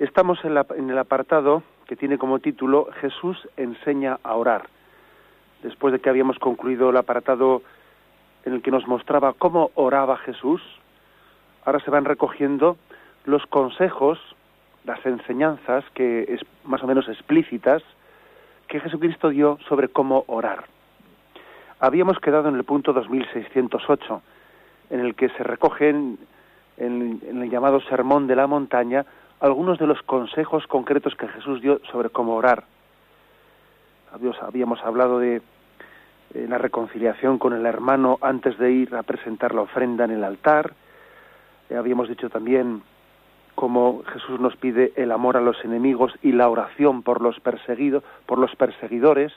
Estamos en, el apartado que tiene como título Jesús enseña a orar. Después de que habíamos concluido el apartado en el que nos mostraba cómo oraba Jesús, ahora se van recogiendo los consejos, las enseñanzas que es más o menos explícitas que Jesucristo dio sobre cómo orar. Habíamos quedado en el punto 2608, en el que se recogen en el llamado Sermón de la Montaña algunos de los consejos concretos que Jesús dio sobre cómo orar. Habíamos hablado de la reconciliación con el hermano antes de ir a presentar la ofrenda en el altar. Eh, habíamos dicho también cómo Jesús nos pide el amor a los enemigos y la oración por los perseguidos, por los perseguidores.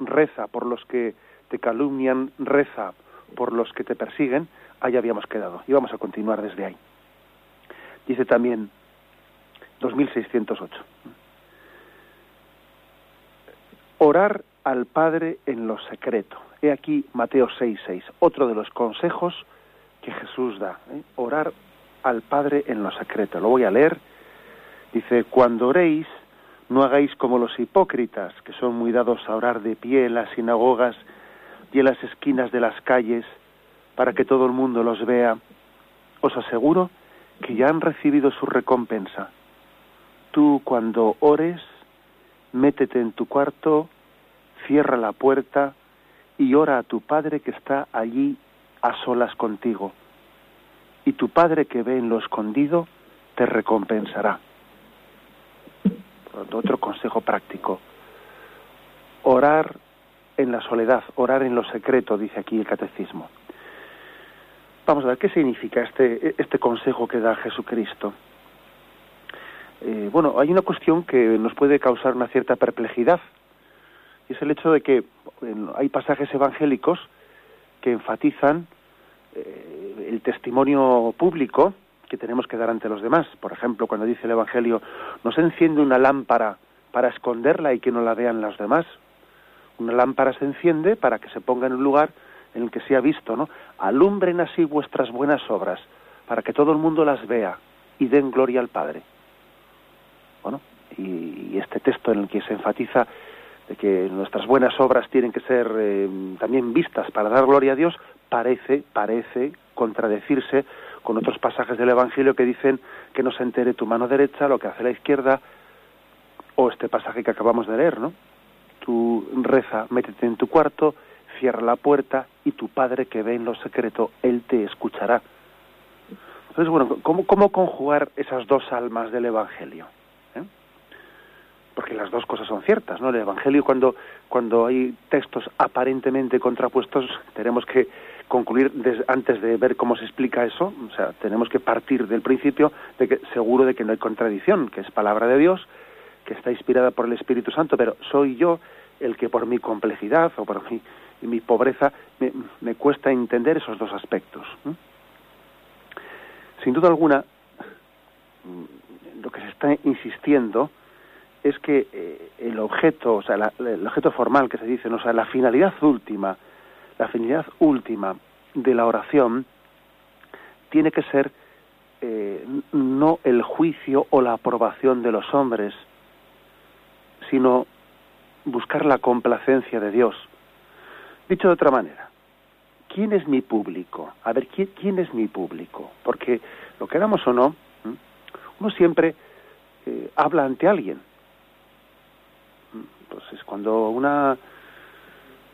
Reza por los que te calumnian, reza por los que te persiguen. Ahí habíamos quedado y vamos a continuar desde ahí. Dice también 2608. Orar al Padre en lo secreto. He aquí Mateo 6.6, otro de los consejos que Jesús da. ¿eh? Orar al Padre en lo secreto. Lo voy a leer. Dice, cuando oréis, no hagáis como los hipócritas, que son muy dados a orar de pie en las sinagogas y en las esquinas de las calles, para que todo el mundo los vea. Os aseguro ya han recibido su recompensa. Tú cuando ores, métete en tu cuarto, cierra la puerta y ora a tu Padre que está allí a solas contigo. Y tu Padre que ve en lo escondido te recompensará. Otro consejo práctico. Orar en la soledad, orar en lo secreto, dice aquí el catecismo. Vamos a ver, ¿qué significa este, este consejo que da Jesucristo? Eh, bueno, hay una cuestión que nos puede causar una cierta perplejidad, y es el hecho de que hay pasajes evangélicos que enfatizan eh, el testimonio público que tenemos que dar ante los demás. Por ejemplo, cuando dice el Evangelio, no se enciende una lámpara para esconderla y que no la vean los demás. Una lámpara se enciende para que se ponga en un lugar en el que se ha visto, ¿no? Alumbren así vuestras buenas obras, para que todo el mundo las vea y den gloria al Padre. Bueno, y, este texto en el que se enfatiza de que nuestras buenas obras tienen que ser eh, también vistas para dar gloria a Dios, parece, parece contradecirse con otros pasajes del Evangelio que dicen que no se entere tu mano derecha lo que hace la izquierda, o este pasaje que acabamos de leer, ¿no? Tú reza, métete en tu cuarto, cierra la puerta y tu Padre que ve en lo secreto, Él te escuchará. Entonces, bueno, ¿cómo, cómo conjugar esas dos almas del Evangelio? ¿Eh? Porque las dos cosas son ciertas, ¿no? El Evangelio, cuando, cuando hay textos aparentemente contrapuestos, tenemos que concluir antes de ver cómo se explica eso, o sea, tenemos que partir del principio de que seguro de que no hay contradicción, que es palabra de Dios, que está inspirada por el Espíritu Santo, pero soy yo el que por mi complejidad o por mi y mi pobreza, me, cuesta entender esos dos aspectos. Sin duda alguna, lo que se está insistiendo es que eh, el objeto, o sea, el objeto formal que se dice, o sea, la finalidad última, la finalidad última de la oración tiene que ser eh, no el juicio o la aprobación de los hombres, sino buscar la complacencia de Dios. Dicho de otra manera, ¿quién es mi público? A ver, ¿quién, es mi público? Porque lo queramos o no, uno siempre eh, habla ante alguien. Pues es cuando una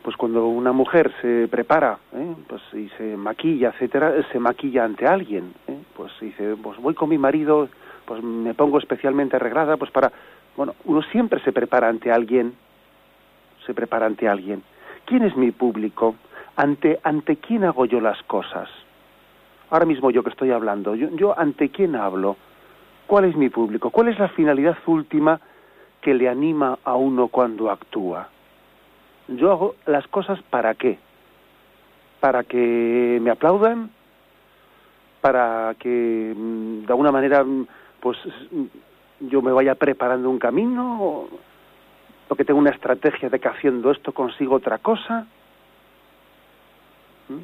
pues cuando una mujer se prepara ¿eh? pues y se maquilla etcétera se maquilla ante alguien ¿eh? pues dice pues voy con mi marido pues me pongo especialmente arreglada pues para bueno uno siempre se prepara ante alguien se prepara ante alguien ¿Quién es mi público? ¿Ante, ante quién hago yo las cosas? Ahora mismo yo que estoy hablando, yo, ante quién hablo? ¿Cuál es mi público? ¿Cuál es la finalidad última que le anima a uno cuando actúa? Yo hago las cosas para qué? Para que me aplaudan, para que mm, de alguna manera mm, pues yo me vaya preparando un camino, porque tengo una estrategia de que haciendo esto consigo otra cosa. ¿Mm?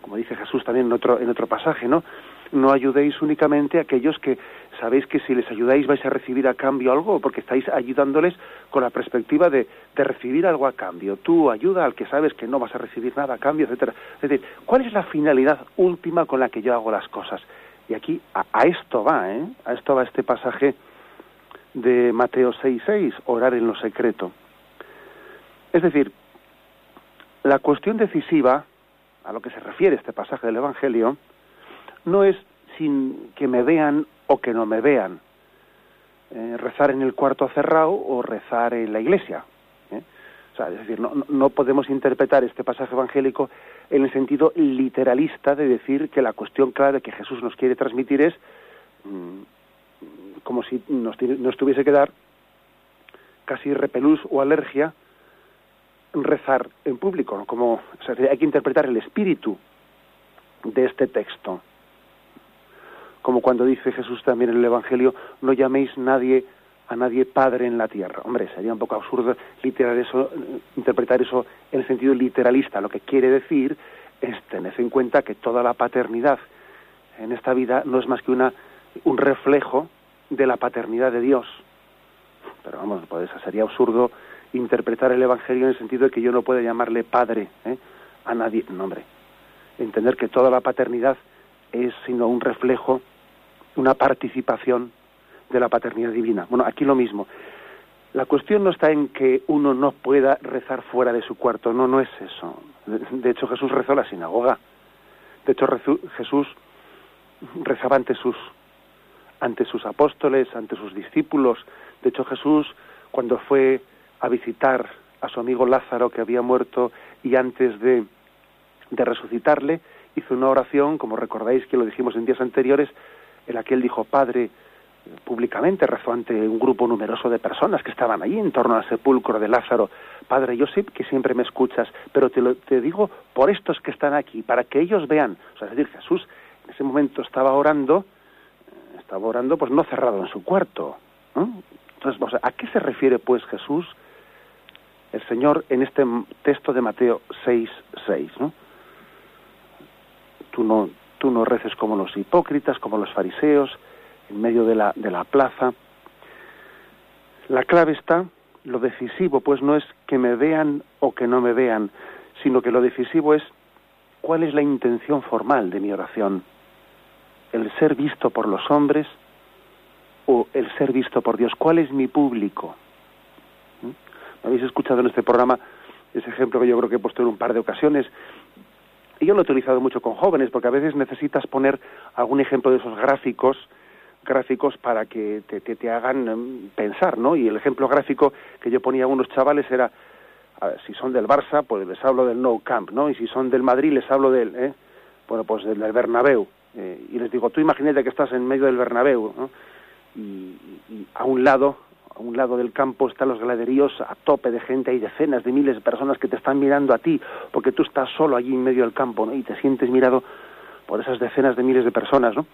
Como dice Jesús también en otro, en otro pasaje, ¿no? no ayudéis únicamente a aquellos que sabéis que si les ayudáis vais a recibir a cambio algo, porque estáis ayudándoles con la perspectiva de, de recibir algo a cambio. Tú ayuda al que sabes que no vas a recibir nada a cambio, etcétera. Es decir, ¿cuál es la finalidad última con la que yo hago las cosas? Y aquí a, a esto va, ¿eh? A esto va este pasaje de Mateo 6:6, orar en lo secreto. Es decir, la cuestión decisiva a lo que se refiere este pasaje del Evangelio no es sin que me vean o que no me vean. Eh, rezar en el cuarto cerrado o rezar en la iglesia. ¿eh? O sea, es decir, no, no, podemos interpretar este pasaje evangélico en el sentido literalista de decir que la cuestión clara que Jesús nos quiere transmitir es mmm, como si nos, nos tuviese que dar casi repelús o alergia rezar en público, como hay que interpretar el espíritu de este texto como cuando dice Jesús también en el Evangelio, no llaméis nadie a nadie padre en la tierra. Hombre, sería un poco absurdo literal eso, interpretar eso en el sentido literalista. Lo que quiere decir es tener en cuenta que toda la paternidad en esta vida no es más que una, un reflejo de la paternidad de Dios. Pero vamos, pues sería absurdo interpretar el Evangelio en el sentido de que yo no pueda llamarle padre ¿eh? a nadie. No, hombre. Entender que toda la paternidad es sino un reflejo una participación de la paternidad divina. Bueno, aquí lo mismo. La cuestión no está en que uno no pueda rezar fuera de su cuarto, no, no es eso. De hecho, Jesús rezó la sinagoga. De hecho, Jesús rezaba ante sus, ante sus apóstoles, ante sus discípulos. De hecho, Jesús, cuando fue a visitar a su amigo Lázaro, que había muerto, y antes de, de resucitarle, hizo una oración, como recordáis que lo dijimos en días anteriores, en la que él dijo, Padre, públicamente rezó ante un grupo numeroso de personas que estaban allí en torno al sepulcro de Lázaro. Padre, yo sé que siempre me escuchas, pero te, lo, te digo por estos que están aquí, para que ellos vean. O sea, es decir, Jesús en ese momento estaba orando, estaba pues no cerrado en su cuarto. Entonces, ¿a qué se refiere pues Jesús, el Señor, en este texto de Mateo 6, 6? ¿no? Tú no, tú no reces como los hipócritas, como los fariseos, en medio de la, de la plaza. La clave está, lo decisivo, pues no es que me vean o que no me vean, sino que lo decisivo es cuál es la intención formal de mi oración. El ser visto por los hombres o el ser visto por Dios. ¿Cuál es mi público? ¿Mm? Habéis escuchado en este programa ese ejemplo que yo creo que he puesto en un par de ocasiones y yo lo he utilizado mucho con jóvenes, porque a veces necesitas poner algún ejemplo de esos gráficos, gráficos para que te, hagan em, pensar, ¿no? Y el ejemplo gráfico que yo ponía a unos chavales era, si son del Barça, pues les hablo del No Camp, ¿no? Y si son del Madrid, les hablo del, ¿eh? bueno, pues del Bernabéu. Eh, y les digo, tú imagínate que estás en medio del Bernabéu. Y, a un lado a un lado del campo están los graderíos a tope de gente, hay decenas de miles de personas que te están mirando a ti, porque tú estás solo allí en medio del campo, ¿no? Y te sientes mirado por esas decenas de miles de personas, ¿no?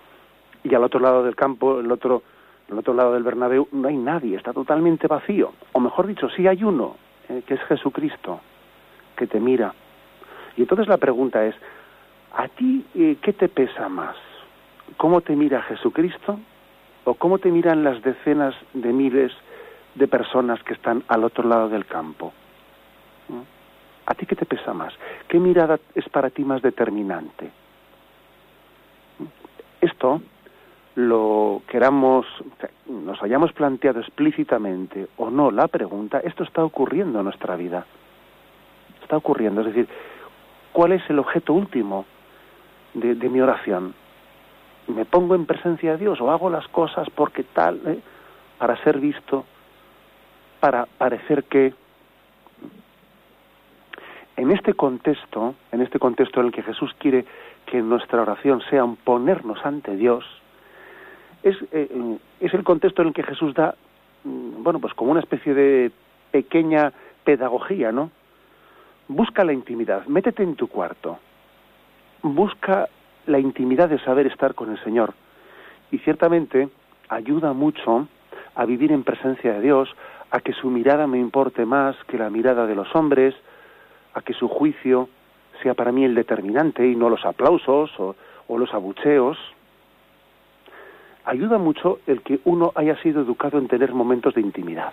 Y al otro lado del campo, el otro, el otro lado del Bernabéu, no hay nadie, está totalmente vacío. O mejor dicho, sí hay uno, eh, que es Jesucristo, que te mira. Y entonces la pregunta es, ¿a ti eh, qué te pesa más? ¿Cómo te mira Jesucristo? ¿O cómo te miran las decenas de miles de personas que están al otro lado del campo. ¿A ti qué te pesa más? ¿Qué mirada es para ti más determinante? Esto lo queramos, nos hayamos planteado explícitamente o no la pregunta, esto está ocurriendo en nuestra vida. Está ocurriendo, es decir, ¿cuál es el objeto último de, mi oración? ¿Me pongo en presencia de Dios o hago las cosas porque tal, eh, para ser visto, para parecer que en este contexto, en este contexto en el que Jesús quiere que nuestra oración sea un ponernos ante Dios, es, eh, es el contexto en el que Jesús da, mm, bueno, pues como una especie de pequeña pedagogía, ¿no? Busca la intimidad, métete en tu cuarto, busca la intimidad de saber estar con el Señor. Y ciertamente ayuda mucho a vivir en presencia de Dios, a que su mirada me importe más que la mirada de los hombres, a que su juicio sea para mí el determinante y no los aplausos o, los abucheos. Ayuda mucho el que uno haya sido educado en tener momentos de intimidad.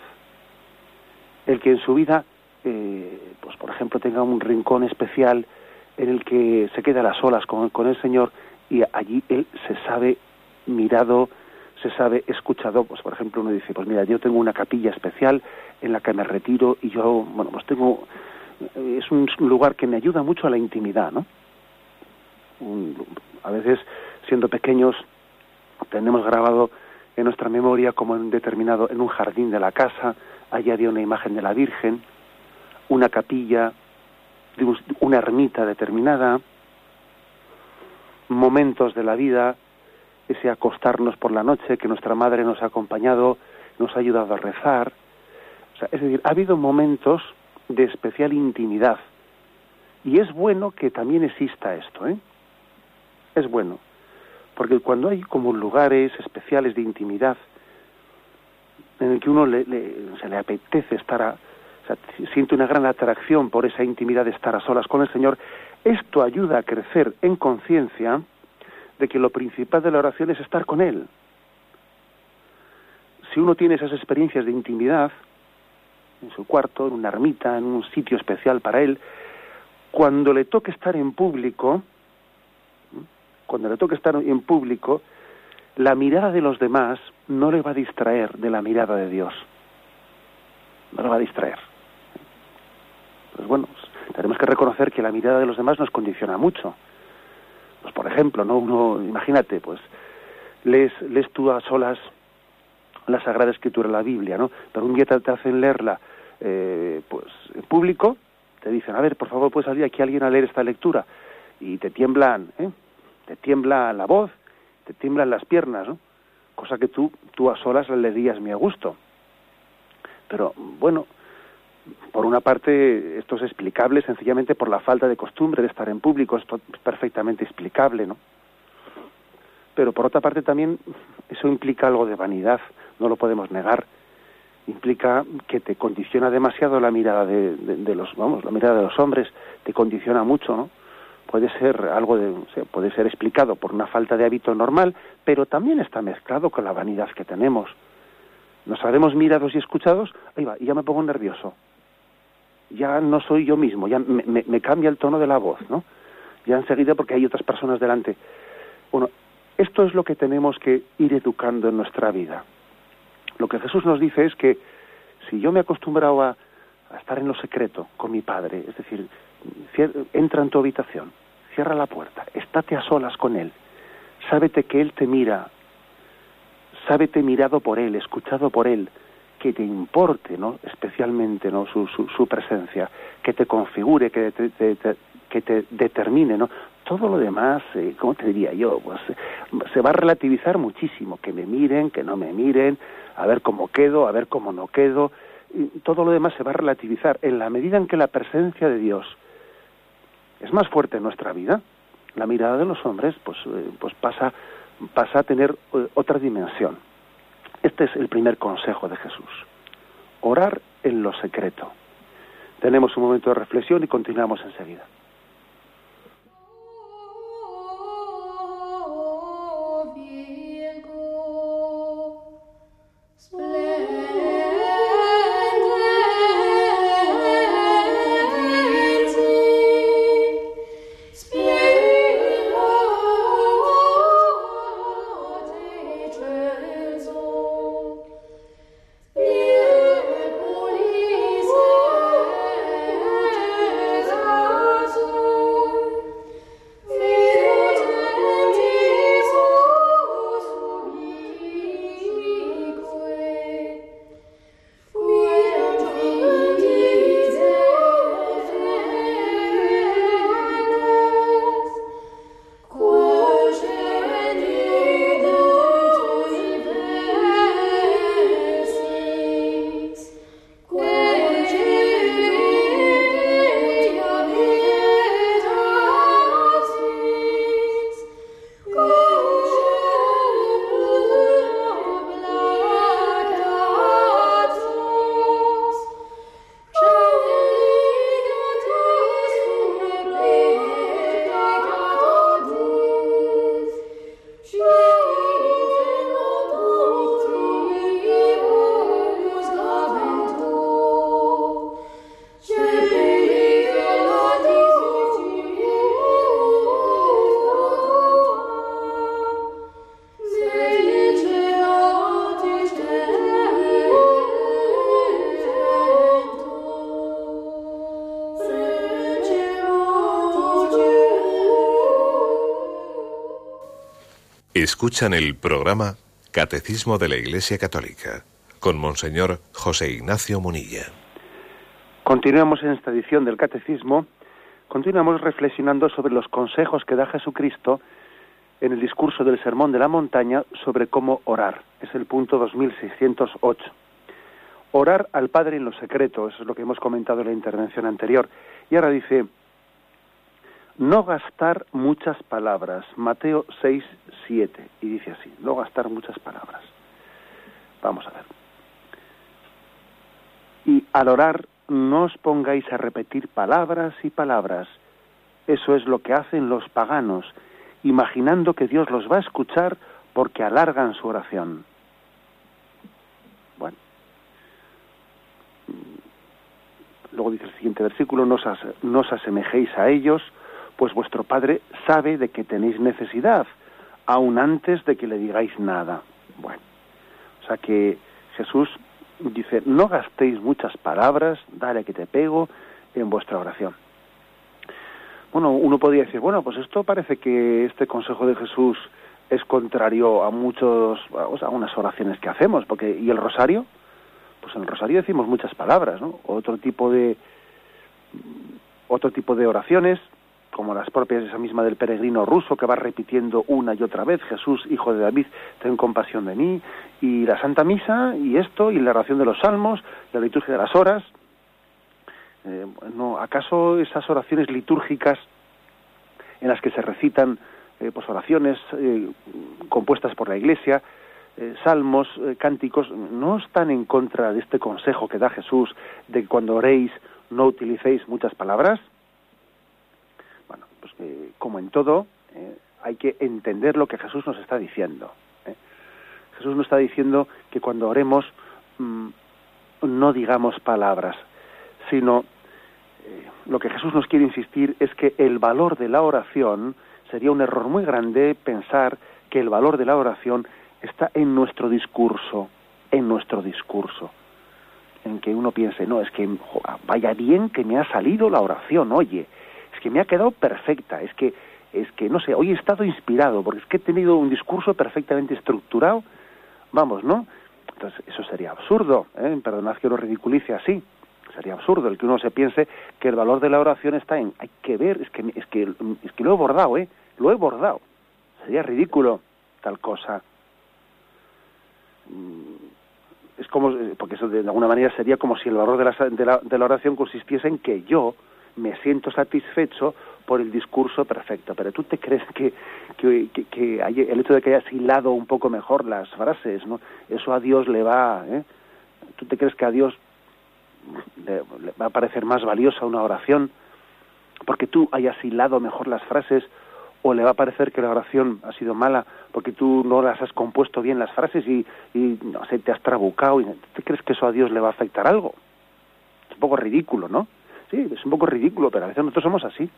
El que en su vida, eh, pues por ejemplo, tenga un rincón especial en el que se queda a las olas con, con el Señor y allí él se sabe mirado, se sabe escuchado, pues por ejemplo uno dice, pues mira, yo tengo una capilla especial en la que me retiro y yo, bueno, pues tengo, es un lugar que me ayuda mucho a la intimidad, ¿no? a veces, siendo pequeños, tenemos grabado en nuestra memoria como en determinado, en un jardín de la casa, allá había una imagen de la Virgen, una capilla, una ermita determinada, momentos de la vida ese acostarnos por la noche, que nuestra madre nos ha acompañado, nos ha ayudado a rezar. es decir, ha habido momentos de especial intimidad. Y es bueno que también exista esto, ¿eh? Es bueno. Porque cuando hay como lugares especiales de intimidad, en el que uno le, se le apetece estar a, siente una gran atracción por esa intimidad de estar a solas con el Señor, esto ayuda a crecer en conciencia de que lo principal de la oración es estar con Él. Si uno tiene esas experiencias de intimidad, en su cuarto, en una ermita, en un sitio especial para Él, cuando le toque estar en público, cuando le toque estar en público, la mirada de los demás no le va a distraer de la mirada de Dios. No le va a distraer. Pues bueno, tenemos que reconocer que la mirada de los demás nos condiciona mucho pues por ejemplo, ¿no? Uno, imagínate, pues lees, lees tú a solas la Sagrada Escritura, la Biblia, ¿no? Pero un día te, hacen leerla, eh, pues, en público, te dicen, a ver, por favor, puedes salir aquí alguien a leer esta lectura, y te tiemblan, ¿eh? Te tiembla la voz, te tiemblan las piernas, ¿no? Cosa que tú, tú a solas le leerías muy a gusto. Pero, bueno, por una parte, esto es explicable sencillamente por la falta de costumbre de estar en público, esto es perfectamente explicable, ¿no? Pero por otra parte también eso implica algo de vanidad, no lo podemos negar. Implica que te condiciona demasiado la mirada de, los, vamos, la mirada de los hombres, te condiciona mucho, ¿no? Puede ser algo de, puede ser explicado por una falta de hábito normal, pero también está mezclado con la vanidad que tenemos. Nos haremos mirados y escuchados, ahí va, y ya me pongo nervioso ya no soy yo mismo, ya me, cambia el tono de la voz, ¿no? Ya enseguida porque hay otras personas delante. Bueno, esto es lo que tenemos que ir educando en nuestra vida. Lo que Jesús nos dice es que si yo me he acostumbrado a, estar en lo secreto con mi Padre, es decir, entra en tu habitación, cierra la puerta, estate a solas con Él, sábete que Él te mira, sábete mirado por Él, escuchado por Él, que te importe ¿no? especialmente ¿no? Su, su, presencia, que te configure, que te, determine. ¿no? Todo lo demás, eh, ¿cómo te diría yo? Pues, se va a relativizar muchísimo, que me miren, que no me miren, a ver cómo quedo, a ver cómo no quedo. Todo lo demás se va a relativizar en la medida en que la presencia de Dios es más fuerte en nuestra vida. La mirada de los hombres pues, eh, pues pasa, pasa a tener eh, otra dimensión. Este es el primer consejo de Jesús. Orar en lo secreto. Tenemos un momento de reflexión y continuamos enseguida. Escuchan el programa Catecismo de la Iglesia Católica con Monseñor José Ignacio Munilla. Continuamos en esta edición del Catecismo, continuamos reflexionando sobre los consejos que da Jesucristo en el discurso del Sermón de la Montaña sobre cómo orar. Es el punto 2608. Orar al Padre en lo secreto, eso es lo que hemos comentado en la intervención anterior. Y ahora dice, no gastar muchas palabras. Mateo 6, 7. Y dice así, no gastar muchas palabras. Vamos a ver. Y al orar, no os pongáis a repetir palabras y palabras. Eso es lo que hacen los paganos, imaginando que Dios los va a escuchar porque alargan su oración. Bueno. Luego dice el siguiente versículo, no os asemejéis a ellos, pues vuestro Padre sabe de que tenéis necesidad, aun antes de que le digáis nada. Bueno, o sea que Jesús dice, no gastéis muchas palabras, dale que te pego en vuestra oración. Bueno, uno podría decir, bueno, pues esto parece que este consejo de Jesús es contrario a muchos, a unas oraciones que hacemos, porque ¿y el rosario? Pues en el rosario decimos muchas palabras, ¿no? Otro tipo de otro tipo de oraciones como las propias esa misma del peregrino ruso que va repitiendo una y otra vez, Jesús, hijo de David, ten compasión de mí, y la Santa Misa, y esto, y la oración de los salmos, la liturgia de las horas. Eh, ¿Acaso esas oraciones litúrgicas en las que se recitan eh, pues oraciones eh, compuestas por la Iglesia, salmos, cánticos, no están en contra de este consejo que da Jesús de que cuando oréis no utilicéis muchas palabras? Pues, eh, como en todo, eh, hay que entender lo que Jesús nos está diciendo. ¿eh? Jesús nos está diciendo que cuando oremos mm, no digamos palabras, sino lo que Jesús nos quiere insistir es que el valor de la oración sería un error muy grande pensar que el valor de la oración está en nuestro discurso, en nuestro discurso en que uno piense, no, es que vaya bien que me ha salido la oración, oye, que me ha quedado perfecta, es que, es que, no sé, hoy he estado inspirado, porque es que he tenido un discurso perfectamente estructurado, vamos, ¿no? Entonces, eso sería absurdo, ¿eh? perdonad que lo ridiculice así, sería absurdo el que uno se piense que el valor de la oración está en, hay que ver, es que, es que, es que lo he bordado, ¿eh? Lo he bordado. Sería ridículo tal cosa mm, es como porque eso de alguna manera sería como si el valor de la, de la, de la oración consistiese en que yo me siento satisfecho por el discurso perfecto. Pero tú te crees que, que, que, el hecho de que hayas hilado un poco mejor las frases, ¿no? Eso a Dios le va, ¿eh? ¿Tú te crees que a Dios le, va a parecer más valiosa una oración porque tú hayas hilado mejor las frases o le va a parecer que la oración ha sido mala porque tú no las has compuesto bien las frases y, no sé, te has trabucado? Y, ¿Te crees que eso a Dios le va a afectar algo? Es un poco ridículo, ¿no? Sí, es un poco ridículo, pero a veces nosotros somos así,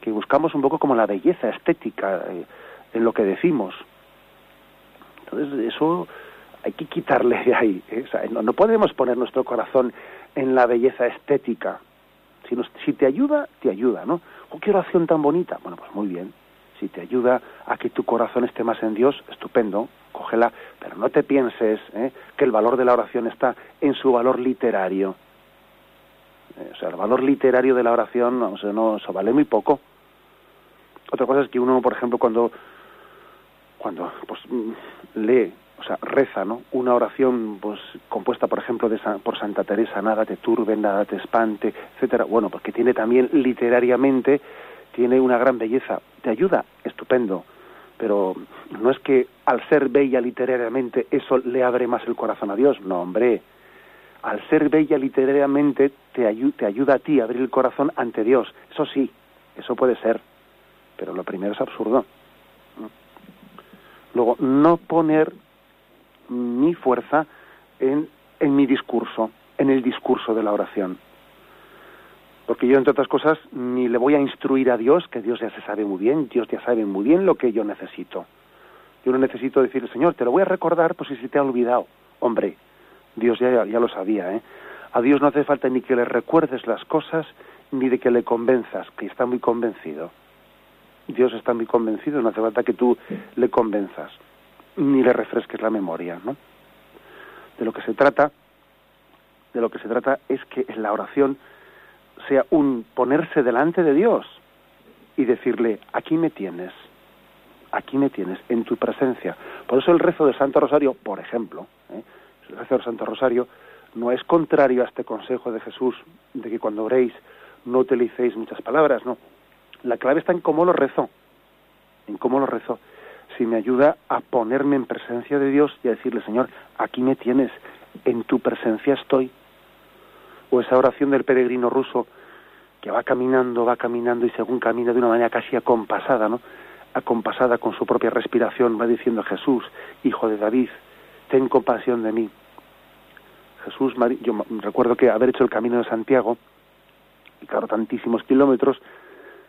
que buscamos un poco como la belleza estética eh, en lo que decimos. Entonces, eso hay que quitarle de ahí. ¿eh? no, podemos poner nuestro corazón en la belleza estética. Si, si te ayuda, te ayuda, ¿no? Oh, qué oración tan bonita. Bueno, pues muy bien. Si te ayuda a que tu corazón esté más en Dios, estupendo, cógela, pero no te pienses ¿eh? que el valor de la oración está en su valor literario o sea, el valor literario de la oración, o sea, no, eso vale muy poco. Otra cosa es que uno, por ejemplo, cuando, cuando pues, mm, lee, o sea, reza, ¿no? Una oración, pues, compuesta, por ejemplo, de, por Santa Teresa, nada te turbe, nada te espante, etcétera. Bueno, porque tiene también literariamente, tiene una gran belleza. Te ayuda, estupendo. Pero no es que al ser bella literariamente eso le abre más el corazón a Dios. No, hombre al ser bella literariamente te, ayuda a ti a abrir el corazón ante Dios. Eso sí, eso puede ser, pero lo primero es absurdo. Luego, no poner mi fuerza en, en mi discurso, en el discurso de la oración. Porque yo, entre otras cosas, ni le voy a instruir a Dios, que Dios ya se sabe muy bien, Dios ya sabe muy bien lo que yo necesito. Yo no necesito decirle, Señor, te lo voy a recordar por si se te ha olvidado. Hombre, Dios ya, lo sabía. ¿eh? A Dios no hace falta ni que le recuerdes las cosas, ni de que le convenzas, que está muy convencido. Dios está muy convencido, no hace falta que tú le convenzas, ni le refresques la memoria, ¿no? De lo que se trata, de lo que se trata es que en la oración sea un ponerse delante de Dios y decirle, aquí me tienes, aquí me tienes, en tu presencia. Por eso el rezo del Santo Rosario, por ejemplo, ¿eh? Del Santo Rosario no es contrario a este consejo de Jesús de que cuando oréis no utilicéis muchas palabras, no. La clave está en cómo lo rezo, en cómo lo rezo. Si me ayuda a ponerme en presencia de Dios y a decirle, Señor, aquí me tienes, en tu presencia estoy. O esa oración del peregrino ruso que va caminando, va caminando y según camina de una manera casi acompasada, ¿no? Acompasada con su propia respiración, va diciendo Jesús, hijo de David, ten compasión de mí. Jesús, yo recuerdo que haber hecho el camino de Santiago, y claro, tantísimos kilómetros,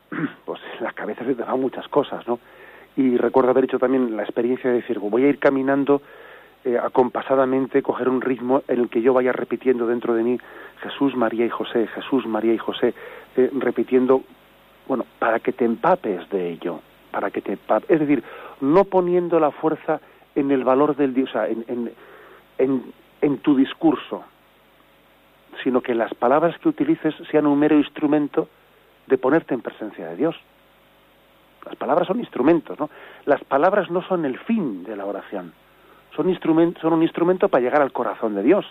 pues en la cabeza se te dan muchas cosas, ¿no? Y recuerdo haber hecho también la experiencia de decir, voy a ir caminando eh, acompasadamente, coger un ritmo en el que yo vaya repitiendo dentro de mí Jesús, María y José, Jesús, María y José, eh, repitiendo, bueno, para que te empapes de ello, para que te empapes, es decir, no poniendo la fuerza en el valor del Dios, o sea, en, en, en, en tu discurso, sino que las palabras que utilices sean un mero instrumento de ponerte en presencia de Dios. Las palabras son instrumentos, ¿no? Las palabras no son el fin de la oración, son, instrumento, son un instrumento para llegar al corazón de Dios.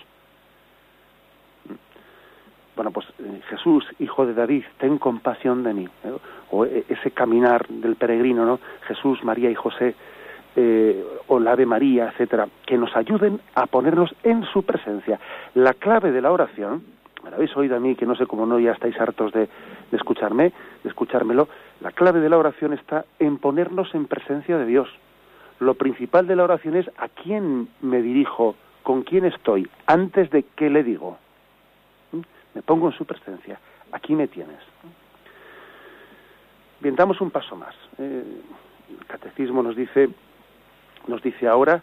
Bueno, pues eh, Jesús, hijo de David, ten compasión de mí. O eh, ese caminar del peregrino, ¿no? Jesús, María y José, o la Ave María, etcétera, que nos ayuden a ponernos en su presencia. La clave de la oración, me lo habéis oído a mí, que no sé cómo no ya estáis hartos de, de escucharme, de escuchármelo, la clave de la oración está en ponernos en presencia de Dios. Lo principal de la oración es a quién me dirijo, con quién estoy, antes de qué le digo. ¿Mm? Me pongo en su presencia. Aquí me tienes. Bien, damos un paso más. Eh, el catecismo nos dice nos dice ahora,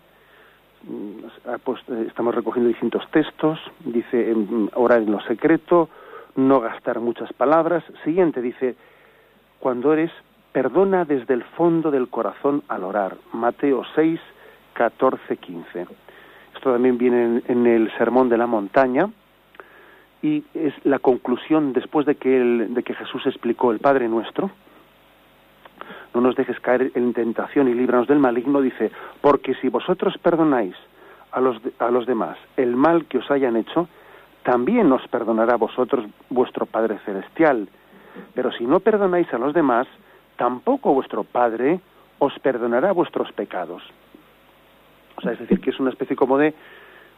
mm, eh, estamos recogiendo distintos textos, dice orar en lo secreto, no gastar muchas palabras. Siguiente dice, cuando eres, perdona desde el fondo del corazón al orar. Mateo 6, 14, 15. Esto también viene en, el Sermón de la Montaña y es la conclusión después de que Jesús explicó el Padre Nuestro no nos dejes caer en tentación y líbranos del maligno, dice, porque si vosotros perdonáis a los, a los demás el mal que os hayan hecho, también os perdonará a vosotros vuestro Padre Celestial. Pero si no perdonáis a los demás, tampoco vuestro Padre os perdonará vuestros pecados. O sea, es decir, que es una especie como de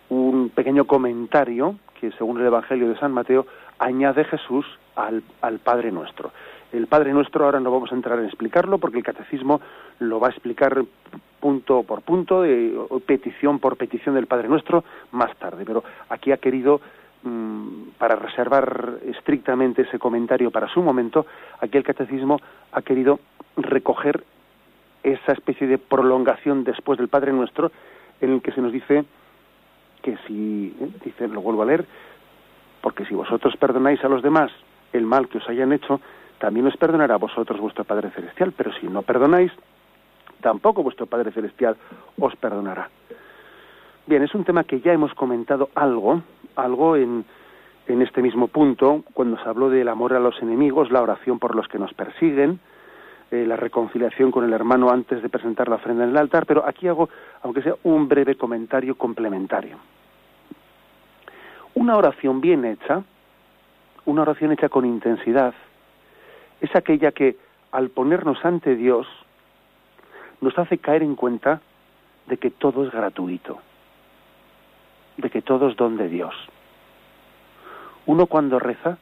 un pequeño comentario que, según el Evangelio de San Mateo, añade Jesús al, al Padre nuestro. El Padre Nuestro ahora no vamos a entrar en explicarlo porque el Catecismo lo va a explicar punto por punto, petición por petición del Padre Nuestro más tarde. Pero aquí ha querido, mm, para reservar estrictamente ese comentario para su momento, aquí el Catecismo ha querido recoger esa especie de prolongación después del Padre Nuestro en el que se nos dice que si, eh, dice, lo vuelvo a leer, porque si vosotros perdonáis a los demás el mal que os hayan hecho, también os perdonará a vosotros vuestro Padre Celestial, pero si no perdonáis, tampoco vuestro Padre Celestial os perdonará. Bien, es un tema que ya hemos comentado algo, algo en, en este mismo punto, cuando se habló del amor a los enemigos, la oración por los que nos persiguen, eh, la reconciliación con el hermano antes de presentar la ofrenda en el altar, pero aquí hago, aunque sea un breve comentario complementario. Una oración bien hecha, una oración hecha con intensidad, es aquella que al ponernos ante Dios nos hace caer en cuenta de que todo es gratuito, de que todo es don de Dios. Uno cuando reza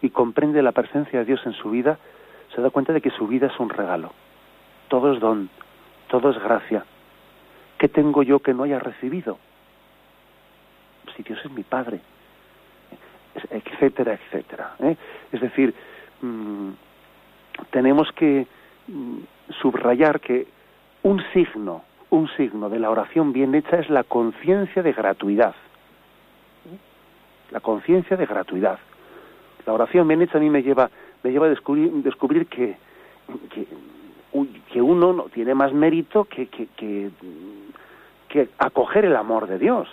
y comprende la presencia de Dios en su vida, se da cuenta de que su vida es un regalo. Todo es don, todo es gracia. ¿Qué tengo yo que no haya recibido? Si Dios es mi Padre, etcétera, etcétera. ¿eh? Es decir, mm, tenemos que mm, subrayar que un signo, un signo de la oración bien hecha es la conciencia de gratuidad. La conciencia de gratuidad. La oración bien hecha a mí me lleva, me lleva a descubrir, descubrir que, que uno no tiene más mérito que, que, que, que acoger el amor de Dios.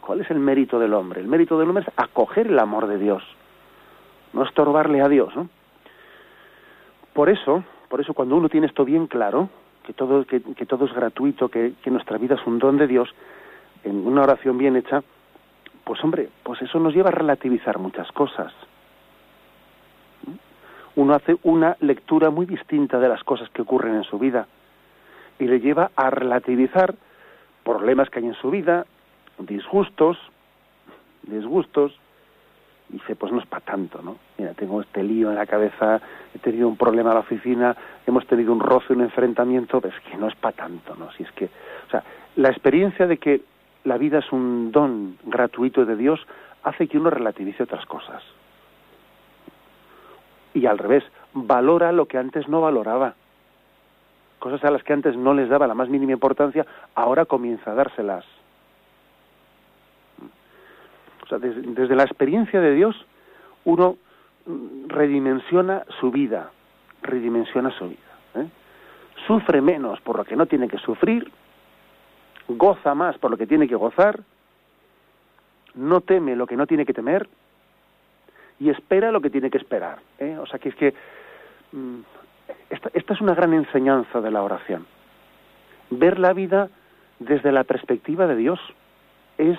¿Cuál es el mérito del hombre? El mérito del hombre es acoger el amor de Dios, no estorbarle a Dios, ¿no? Por eso, por eso cuando uno tiene esto bien claro, que todo, que, todo es gratuito, que, que, nuestra vida es un don de Dios, en una oración bien hecha, pues hombre, pues eso nos lleva a relativizar muchas cosas. Uno hace una lectura muy distinta de las cosas que ocurren en su vida y le lleva a relativizar problemas que hay en su vida, disgustos, disgustos, y dice, pues no es para tanto, ¿no? Mira, tengo este lío en la cabeza, he tenido un problema en la oficina, hemos tenido un roce, un enfrentamiento, pues que no es para tanto, ¿no? Si es que, o sea, la experiencia de que la vida es un don gratuito de Dios hace que uno relativice otras cosas. Y al revés, valora lo que antes no valoraba cosas a las que antes no les daba la más mínima importancia, ahora comienza a dárselas. O sea, desde, la experiencia de Dios, uno redimensiona su vida, redimensiona su vida. ¿eh? Sufre menos por lo que no tiene que sufrir, goza más por lo que tiene que gozar, no teme lo que no tiene que temer y espera lo que tiene que esperar. ¿eh? O sea, que es que mm, esta, esta es una gran enseñanza de la oración. Ver la vida desde la perspectiva de Dios. Es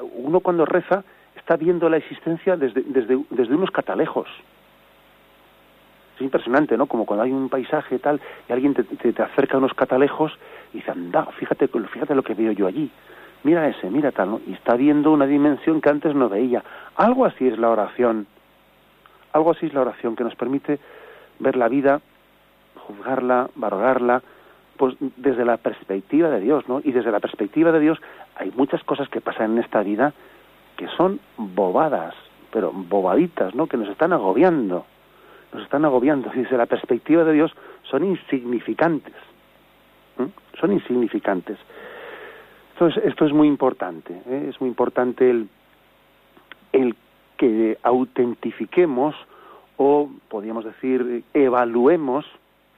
uno cuando reza está viendo la existencia desde, desde, desde unos catalejos. Es impresionante, ¿no? Como cuando hay un paisaje tal y alguien te, te, acerca a unos catalejos y dice, anda, fíjate, fíjate lo que veo yo allí. Mira ese, mira tal, ¿no? Y está viendo una dimensión que antes no veía. Algo así es la oración. Algo así es la oración que nos permite ver la vida juzgarla, valorarla, pues desde la perspectiva de Dios, ¿no? Y desde la perspectiva de Dios hay muchas cosas que pasan en esta vida que son bobadas, pero bobaditas, ¿no? Que nos están agobiando, nos están agobiando. Y desde la perspectiva de Dios son insignificantes, son insignificantes. Entonces, esto es muy importante, ¿eh? es muy importante el, el que autentifiquemos o, podríamos decir, evaluemos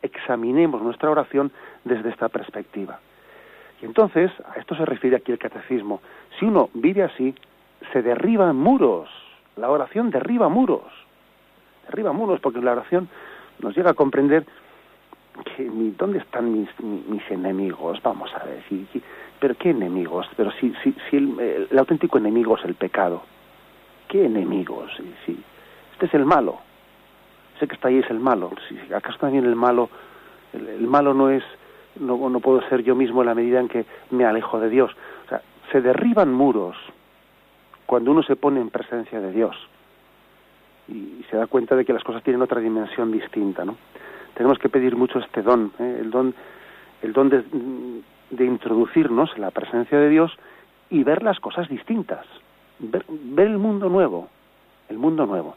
examinemos nuestra oración desde esta perspectiva. Y entonces, a esto se refiere aquí el catecismo, si uno vive así, se derriban muros, la oración derriba muros, derriba muros, porque la oración nos llega a comprender que dónde están mis, mis enemigos, vamos a ver, pero qué enemigos, pero si, si, si el, auténtico enemigo es el pecado, ¿qué enemigos? Si, este es el malo, sé que está ahí es el malo. Si acaso también el malo, el, malo no es, no, puedo ser yo mismo en la medida en que me alejo de Dios. O sea, se derriban muros cuando uno se pone en presencia de Dios y, se da cuenta de que las cosas tienen otra dimensión distinta, ¿no? Tenemos que pedir mucho este don, ¿eh? el don, el don de, de, introducirnos en la presencia de Dios y ver las cosas distintas, ver, ver el mundo nuevo, el mundo nuevo.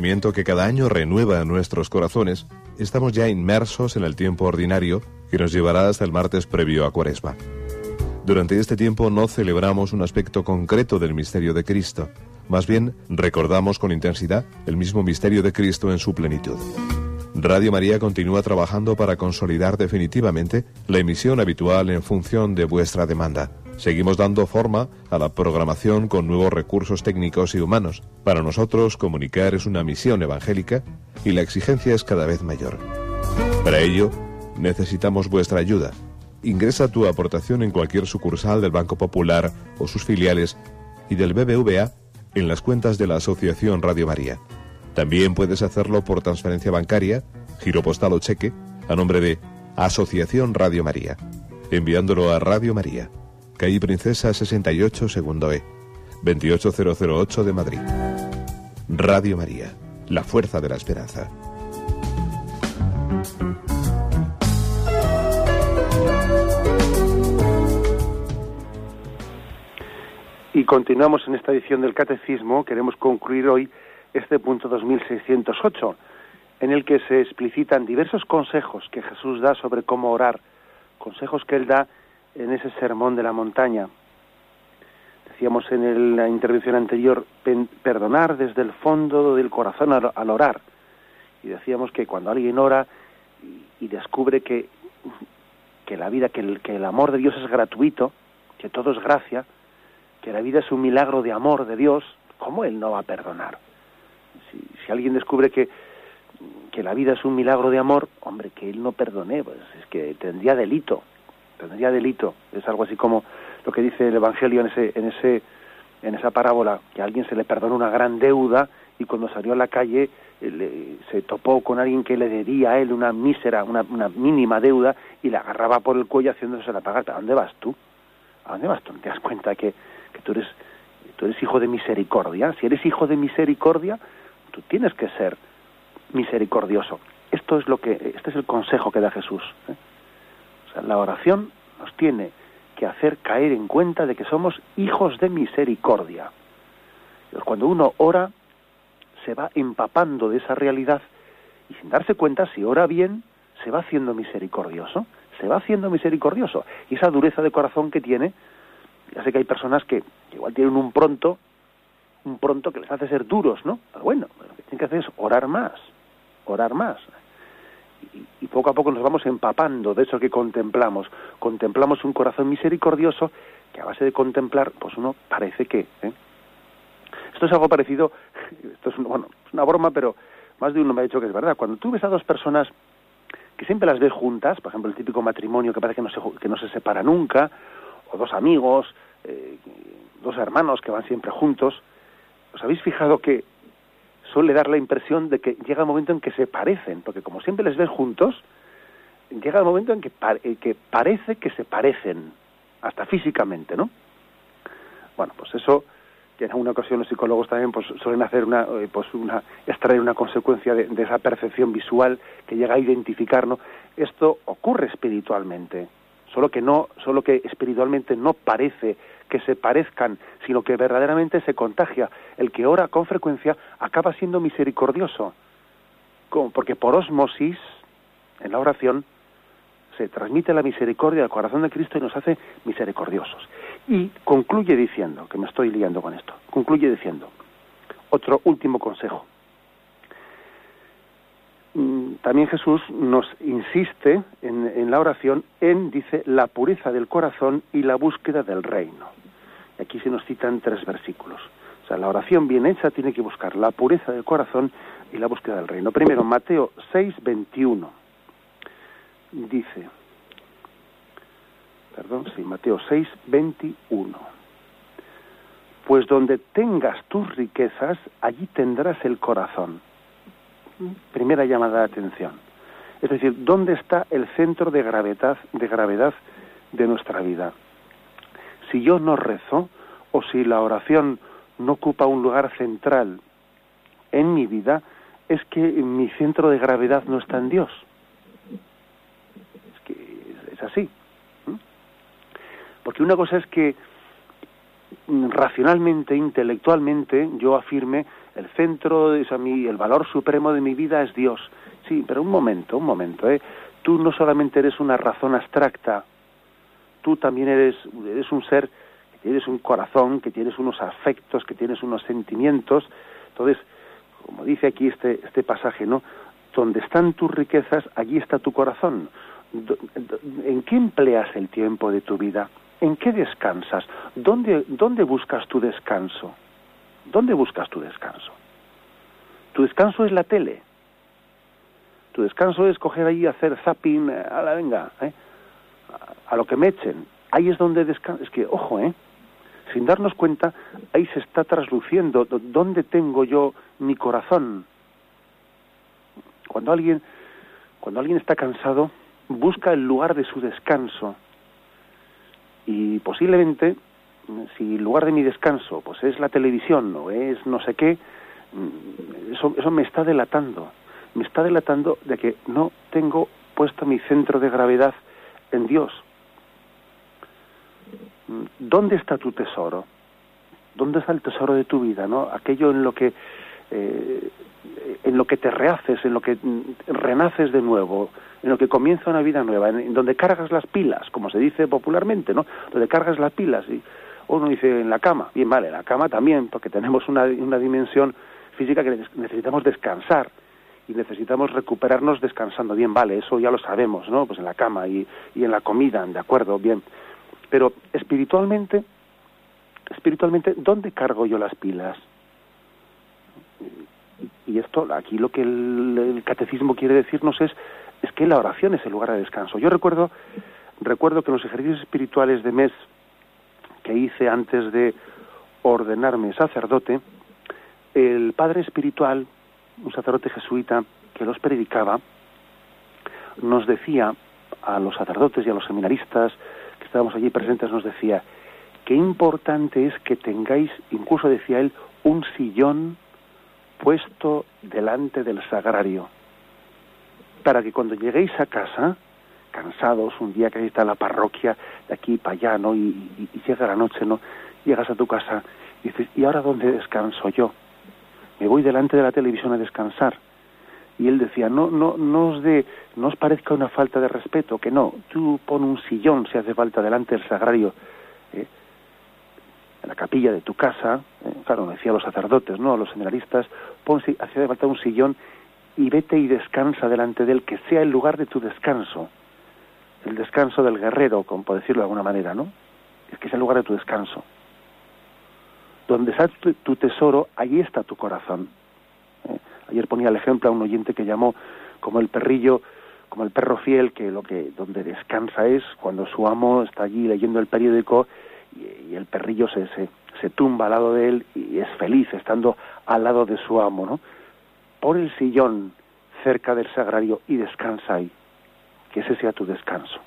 Que cada año renueva nuestros corazones, estamos ya inmersos en el tiempo ordinario que nos llevará hasta el martes previo a Cuaresma. Durante este tiempo no celebramos un aspecto concreto del misterio de Cristo, más bien recordamos con intensidad el mismo misterio de Cristo en su plenitud. Radio María continúa trabajando para consolidar definitivamente la emisión habitual en función de vuestra demanda Seguimos dando forma a la programación con nuevos recursos técnicos y humanos. Para nosotros, comunicar es una misión evangélica y la exigencia es cada vez mayor. Para ello, necesitamos vuestra ayuda. Ingresa tu aportación en cualquier sucursal del Banco Popular o sus filiales y del BBVA en las cuentas de la Asociación Radio María. También puedes hacerlo por transferencia bancaria, giro postal o cheque, a nombre de Asociación Radio María, enviándolo a Radio María calle Princesa 68, segundo E, 28008 de Madrid. Radio María, la fuerza de la esperanza. Y continuamos en esta edición del Catecismo. Queremos concluir hoy este punto 2608, en el que se explicitan diversos consejos que Jesús da sobre cómo orar, consejos que él da en ese sermón de la montaña. Decíamos en la intervención anterior, perdonar desde el fondo del corazón al, orar. Y decíamos que cuando alguien ora y, descubre que, que la vida, que el, que el amor de Dios es gratuito, que todo es gracia, que la vida es un milagro de amor de Dios, ¿cómo Él no va a perdonar? Si, si alguien descubre que, que la vida es un milagro de amor, hombre, que Él no perdone, pues es que tendría delito tendría delito. Es algo así como lo que dice el Evangelio en ese, en ese, en esa parábola, que a alguien se le perdona una gran deuda y cuando salió a la calle eh, se topó con alguien que le debía a él una mísera, una, una mínima deuda y le agarraba por el cuello haciéndose la pagar. ¿A dónde vas tú? ¿A dónde vas tú? ¿No te das cuenta que, que tú eres tú eres hijo de misericordia? Si eres hijo de misericordia, tú tienes que ser misericordioso. Esto es lo que este es el consejo que da Jesús. ¿eh? La oración nos tiene que hacer caer en cuenta de que somos hijos de misericordia. Cuando uno ora, se va empapando de esa realidad y sin darse cuenta, si ora bien, se va haciendo misericordioso, se va haciendo misericordioso. Y esa dureza de corazón que tiene, ya sé que hay personas que igual tienen un pronto, un pronto que les hace ser duros, ¿no? Pero bueno, lo que tienen que hacer es orar más, orar más y, poco a poco nos vamos empapando de eso que contemplamos. Contemplamos un corazón misericordioso que a base de contemplar, pues uno parece que... ¿eh? Esto es algo parecido, esto es, bueno, es una broma, pero más de uno me ha dicho que es verdad. Cuando tú ves a dos personas que siempre las ves juntas, por ejemplo el típico matrimonio que parece que no se, que no se separa nunca, o dos amigos, eh, dos hermanos que van siempre juntos, ¿os habéis fijado que suele dar la impresión de que llega el momento en que se parecen, porque como siempre les ves juntos, llega el momento en que, eh, que parece que se parecen, hasta físicamente, ¿no? Bueno, pues eso, que en alguna ocasión los psicólogos también pues, suelen hacer una, eh, pues una, extraer una consecuencia de, de, esa percepción visual que llega a identificarnos. Esto ocurre espiritualmente, solo que no, solo que espiritualmente no parece que se parezcan, sino que verdaderamente se contagia. El que ora con frecuencia acaba siendo misericordioso, porque por osmosis, en la oración, se transmite la misericordia del corazón de Cristo y nos hace misericordiosos. Y concluye diciendo, que me estoy liando con esto, concluye diciendo, otro último consejo. Mm, también Jesús nos insiste en, en, la oración en, dice, la pureza del corazón y la búsqueda del reino. Aquí se nos citan tres versículos. O sea, la oración bien hecha tiene que buscar la pureza del corazón y la búsqueda del reino. Primero, Mateo 6, 21. Dice, perdón, sí, Mateo 6, 21. Pues donde tengas tus riquezas, allí tendrás el corazón. Primera llamada de atención. Es decir, ¿dónde está el centro de gravedad, de gravedad de nuestra vida? si yo no rezo o si la oración no ocupa un lugar central en mi vida, es que mi centro de gravedad no está en Dios. Es que es así. Porque una cosa es que racionalmente, intelectualmente, yo afirme el centro, de, el valor supremo de mi vida es Dios. Sí, pero un momento, un momento, ¿eh? Tú no solamente eres una razón abstracta tú también eres, eres un ser que tienes un corazón, que tienes unos afectos, que tienes unos sentimientos. Entonces, como dice aquí este, este pasaje, ¿no? Donde están tus riquezas, allí está tu corazón. ¿En qué empleas el tiempo de tu vida? ¿En qué descansas? ¿Dónde, ¿Dónde buscas tu descanso? ¿Dónde buscas tu descanso? Tu descanso es la tele. Tu descanso es coger ahí hacer zapping, eh, a la venga, ¿eh? a lo que me echen. Ahí es donde descanso. Es que, ojo, ¿eh? Sin darnos cuenta, ahí se está trasluciendo dónde tengo yo mi corazón. Cuando alguien, cuando alguien está cansado, busca el lugar de su descanso. Y posiblemente, si el lugar de mi descanso pues es la televisión o es no sé qué, mm, eso, eso me está delatando. Me está delatando de que no tengo puesto mi centro de gravedad en Dios. ¿Dónde está tu tesoro? ¿Dónde está el tesoro de tu vida? ¿no? Aquello en lo que eh, en lo que te rehaces, en lo que renaces de nuevo, en lo que comienza una vida nueva, en, donde cargas las pilas, como se dice popularmente, ¿no? Donde cargas las pilas y uno dice en la cama, bien vale, en la cama también, porque tenemos una, una dimensión física que necesitamos descansar y necesitamos recuperarnos descansando, bien vale, eso ya lo sabemos, ¿no? Pues en la cama y, y en la comida, de acuerdo, bien. Pero espiritualmente, espiritualmente, ¿dónde cargo yo las pilas? y esto aquí lo que el, catecismo quiere decirnos es es que la oración es el lugar de descanso. Yo recuerdo recuerdo que en los ejercicios espirituales de mes que hice antes de ordenarme sacerdote, el padre espiritual, un sacerdote jesuita que los predicaba, nos decía a los sacerdotes y a los seminaristas que estábamos allí presentes, nos decía, qué importante es que tengáis, incluso decía él, un sillón puesto delante del sagrario, para que cuando lleguéis a casa, cansados, un día que está en la parroquia, de aquí para allá, ¿no? Y, llega la noche, ¿no? Llegas a tu casa y dices, ¿y ahora dónde descanso yo? Me voy delante de la televisión a descansar. Y él decía, no, no, no os de, no os parezca una falta de respeto, que no, tú pon un sillón si hace falta delante del sagrario, ¿eh? en la capilla de tu casa, eh, claro, decía los sacerdotes, ¿no? los seminaristas, pon si hace falta un sillón y vete y descansa delante de él, que sea el lugar de tu descanso, el descanso del guerrero, como por decirlo de alguna manera, ¿no? Es que es el lugar de tu descanso. Donde está tu, tesoro, allí está tu corazón. ¿eh? Ayer ponía el ejemplo a un oyente que llamó como el perrillo, como el perro fiel, que lo que donde descansa es cuando su amo está allí leyendo el periódico y, el perrillo se, se, se, tumba al lado de él y es feliz estando al lado de su amo, ¿no? Por el sillón cerca del sagrario y descansa ahí, que ese sea tu descanso.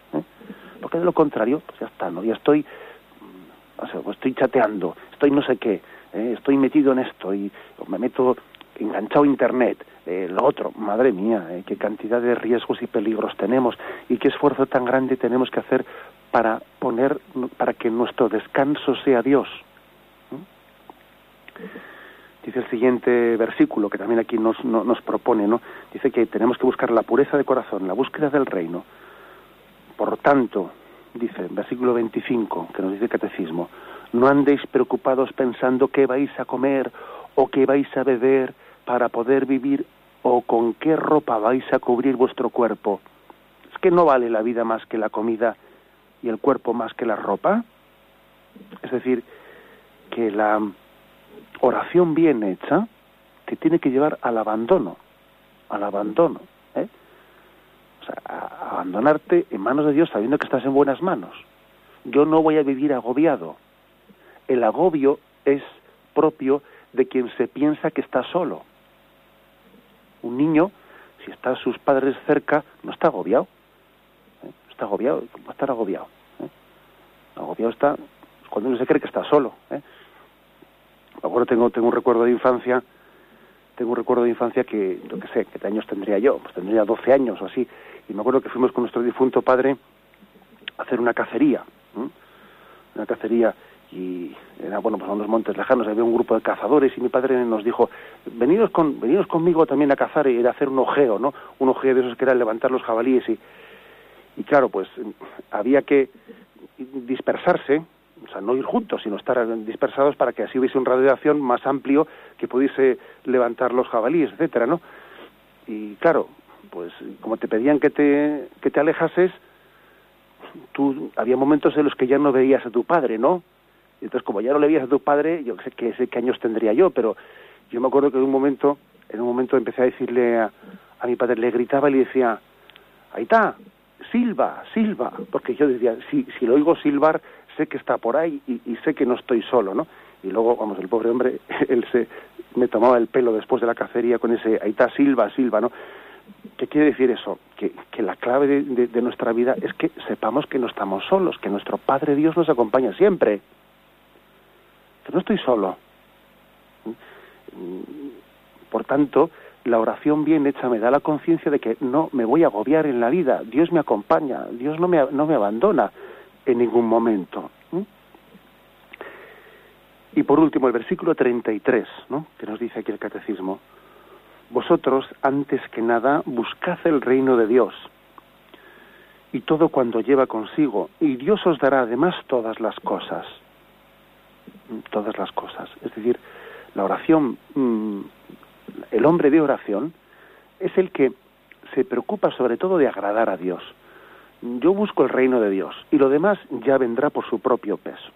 Porque de lo contrario, pues ya está, ¿no? Ya estoy, mm, o sea, pues estoy chateando, estoy no sé qué, ¿eh? estoy metido en esto y me meto enganchado a internet, eh, lo otro, madre mía, eh, qué cantidad de riesgos y peligros tenemos y qué esfuerzo tan grande tenemos que hacer para poner, para que nuestro descanso sea Dios. Dice el siguiente versículo, que también aquí nos, nos propone, ¿no? Dice que tenemos que buscar la pureza de corazón, la búsqueda del reino. Por tanto, dice, versículo 25, que nos dice el catecismo, no andéis preocupados pensando qué vais a comer o qué vais a beber para poder vivir o con qué ropa vais a cubrir vuestro cuerpo. Es que no vale la vida más que la comida y el cuerpo más que la ropa. Es decir, que la oración bien hecha te tiene que llevar al abandono, al abandono. ¿eh? O sea, a abandonarte en manos de Dios sabiendo que estás en buenas manos. Yo no voy a vivir agobiado. El agobio es propio de quien se piensa que está solo. Un niño, si está sus padres cerca, no está agobiado. ¿eh? Está agobiado, va a estar agobiado. ¿eh? Agobiado está cuando uno se cree que está solo. ¿eh? Ahora tengo, tengo un recuerdo de infancia, tengo un recuerdo de infancia que, yo qué sé, ¿qué años tendría yo? Pues tendría 12 años o así. Y me acuerdo que fuimos con nuestro difunto padre a hacer una cacería. Una cacería y era bueno pues a unos montes lejanos había un grupo de cazadores y mi padre nos dijo venidos con venidos conmigo también a cazar y a hacer un ojeo no un ojeo de esos que era levantar los jabalíes y y claro pues había que dispersarse o sea no ir juntos sino estar dispersados para que así hubiese un radio de acción más amplio que pudiese levantar los jabalíes etcétera no y claro pues como te pedían que te que te alejases tú, había momentos en los que ya no veías a tu padre, ¿no? Entonces, como ya no le veías a tu padre, yo sé sé qué años tendría yo, pero yo me acuerdo que en un momento, en un momento empecé a decirle a, a mi padre, le gritaba y le decía, ahí está, silba, silba, porque yo decía, si, si lo oigo silbar, sé que está por ahí y, sé que no estoy solo, ¿no? Y luego, vamos, el pobre hombre, él se me tomaba el pelo después de la cacería con ese, ahí está, silba, silba, ¿no? ¿Qué quiere decir eso? Que, la clave de, nuestra vida es que sepamos que no estamos solos, que nuestro Padre Dios nos acompaña siempre, que no estoy solo. Por tanto, la oración bien hecha me da la conciencia de que no me voy a agobiar en la vida, Dios me acompaña, Dios no me, no me abandona en ningún momento. Y por último, el versículo 33, ¿no? que nos dice aquí el catecismo, vosotros, antes que nada, buscad el reino de Dios y todo cuando lleva consigo, y Dios os dará además todas las cosas. Todas las cosas. Es decir, la oración, el hombre de oración, es el que se preocupa sobre todo de agradar a Dios. Yo busco el reino de Dios y lo demás ya vendrá por su propio peso.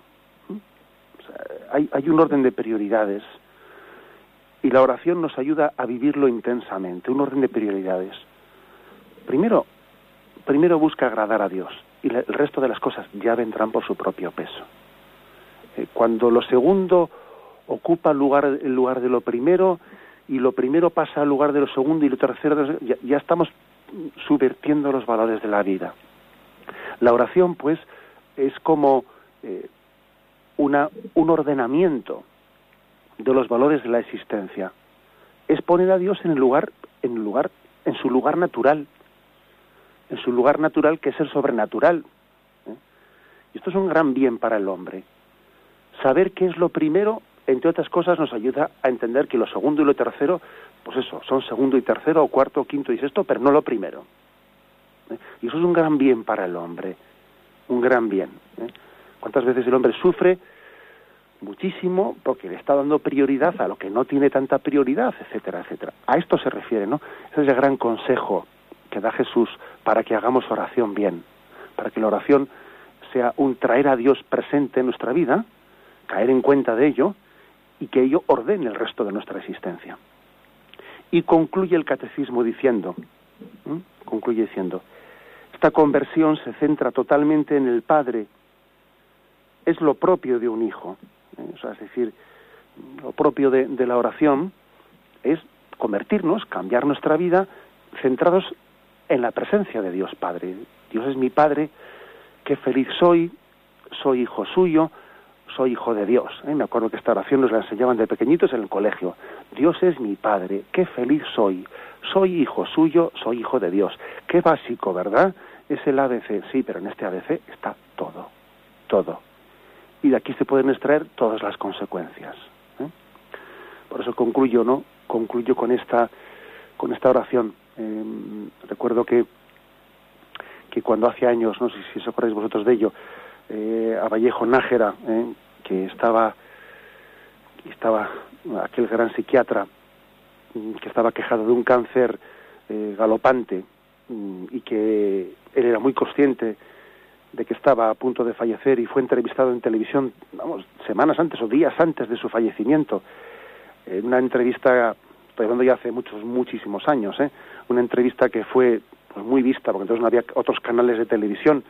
Hay, hay un orden de prioridades y la oración nos ayuda a vivirlo intensamente, un orden de prioridades. Primero, primero busca agradar a Dios y el resto de las cosas ya vendrán por su propio peso. Eh, cuando lo segundo ocupa lugar, el lugar de lo primero y lo primero pasa al lugar de lo segundo y lo tercero, ya, ya estamos subvertiendo los valores de la vida. La oración, pues, es como eh, una, un ordenamiento de los valores de la existencia. Es poner a Dios en el lugar, en el lugar, en su lugar natural, en su lugar natural que es el sobrenatural. ¿eh? Y esto es un gran bien para el hombre. Saber qué es lo primero, entre otras cosas, nos ayuda a entender que lo segundo y lo tercero, pues eso, son segundo y tercero, o cuarto, quinto y sexto, pero no lo primero. ¿Eh? Y eso es un gran bien para el hombre, un gran bien. ¿eh? ¿Cuántas veces el hombre sufre? muchísimo porque le está dando prioridad a lo que no tiene tanta prioridad, etcétera, etcétera. A esto se refiere, ¿no? Ese es el gran consejo que da Jesús para que hagamos oración bien, para que la oración sea un traer a Dios presente en nuestra vida, caer en cuenta de ello y que ello ordene el resto de nuestra existencia. Y concluye el catecismo diciendo, concluye diciendo, esta conversión se centra totalmente en el Padre, es lo propio de un hijo, ¿eh? es decir, lo propio de, de la oración es convertirnos, cambiar nuestra vida, centrados en la presencia de Dios Padre. Dios es mi Padre, qué feliz soy, soy hijo suyo, soy hijo de Dios. ¿eh? Me acuerdo que esta oración nos la enseñaban de pequeñitos en el colegio. Dios es mi Padre, qué feliz soy, soy hijo suyo, soy hijo de Dios. Qué básico, ¿verdad? Es el ABC, sí, pero en este ABC está todo, todo. Y de aquí se pueden extraer todas las consecuencias. ¿eh? Por eso concluyo, ¿no? Concluyo con esta, con esta oración. Eh, recuerdo que, que cuando hace años, no sé si os acordáis vosotros de ello, eh, a Vallejo Nájera, eh, que estaba, que estaba aquel gran psiquiatra que estaba quejado de un cáncer galopante y que él era muy consciente de que estaba a punto de fallecer y fue entrevistado en televisión, vamos, semanas antes o días antes de su fallecimiento, en una entrevista, estoy hablando ya hace muchos, muchísimos años, ¿eh? una entrevista que fue pues, muy vista, porque entonces no había otros canales de televisión,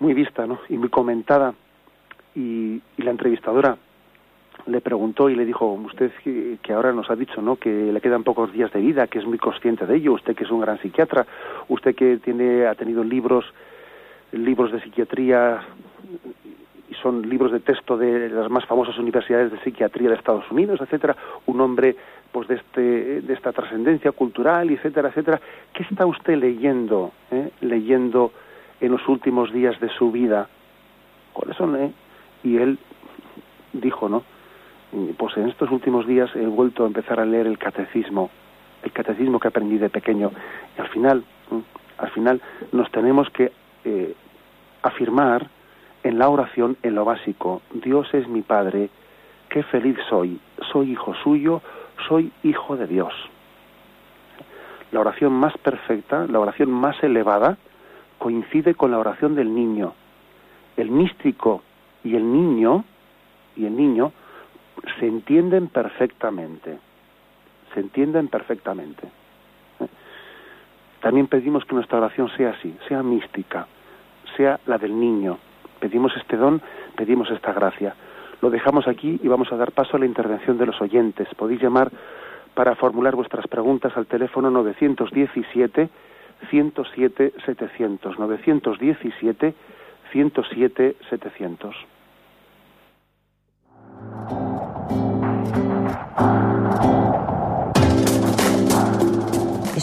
muy vista, ¿no? Y muy comentada, y, y la entrevistadora le preguntó y le dijo, usted que, ahora nos ha dicho, ¿no? Que le quedan pocos días de vida, que es muy consciente de ello, usted que es un gran psiquiatra, usted que tiene, ha tenido libros libros de psiquiatría y son libros de texto de las más famosas universidades de psiquiatría de Estados Unidos, etcétera, un hombre pues de este de esta trascendencia cultural, etcétera, etcétera. ¿Qué está usted leyendo, eh? leyendo en los últimos días de su vida? ¿Cuáles son? Eh? Y él dijo, ¿no? Pues en estos últimos días he vuelto a empezar a leer el catecismo, el catecismo que aprendí de pequeño. Y al final, al final nos tenemos que eh, afirmar en la oración, en lo básico, Dios es mi Padre, qué feliz soy, soy hijo suyo, soy hijo de Dios. La oración más perfecta, la oración más elevada, coincide con la oración del niño. El místico y el niño y el niño se entienden perfectamente. Se entienden perfectamente. También pedimos que nuestra oración sea así, sea mística, sea la del niño. Pedimos este don, pedimos esta gracia. Lo dejamos aquí y vamos a dar paso a la intervención de los oyentes. Podéis llamar para formular vuestras preguntas al teléfono 917 107 700 917 107 700.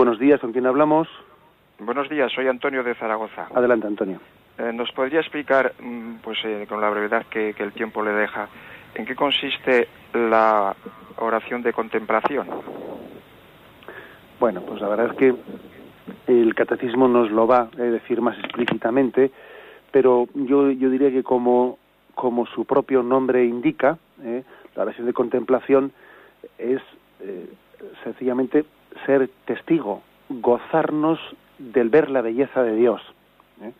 Buenos días, ¿con quién hablamos? Buenos días, soy Antonio de Zaragoza. Adelante, Antonio. Eh, ¿Nos podría explicar, mm, pues eh, con la brevedad que, que el tiempo le deja, en qué consiste la oración de contemplación? Bueno, pues la verdad es que el catecismo nos lo va a decir más explícitamente, pero yo, yo diría que como, como su propio nombre indica, ¿eh? la oración de contemplación es eh, sencillamente ser testigo, gozarnos del ver la belleza de Dios. ¿eh?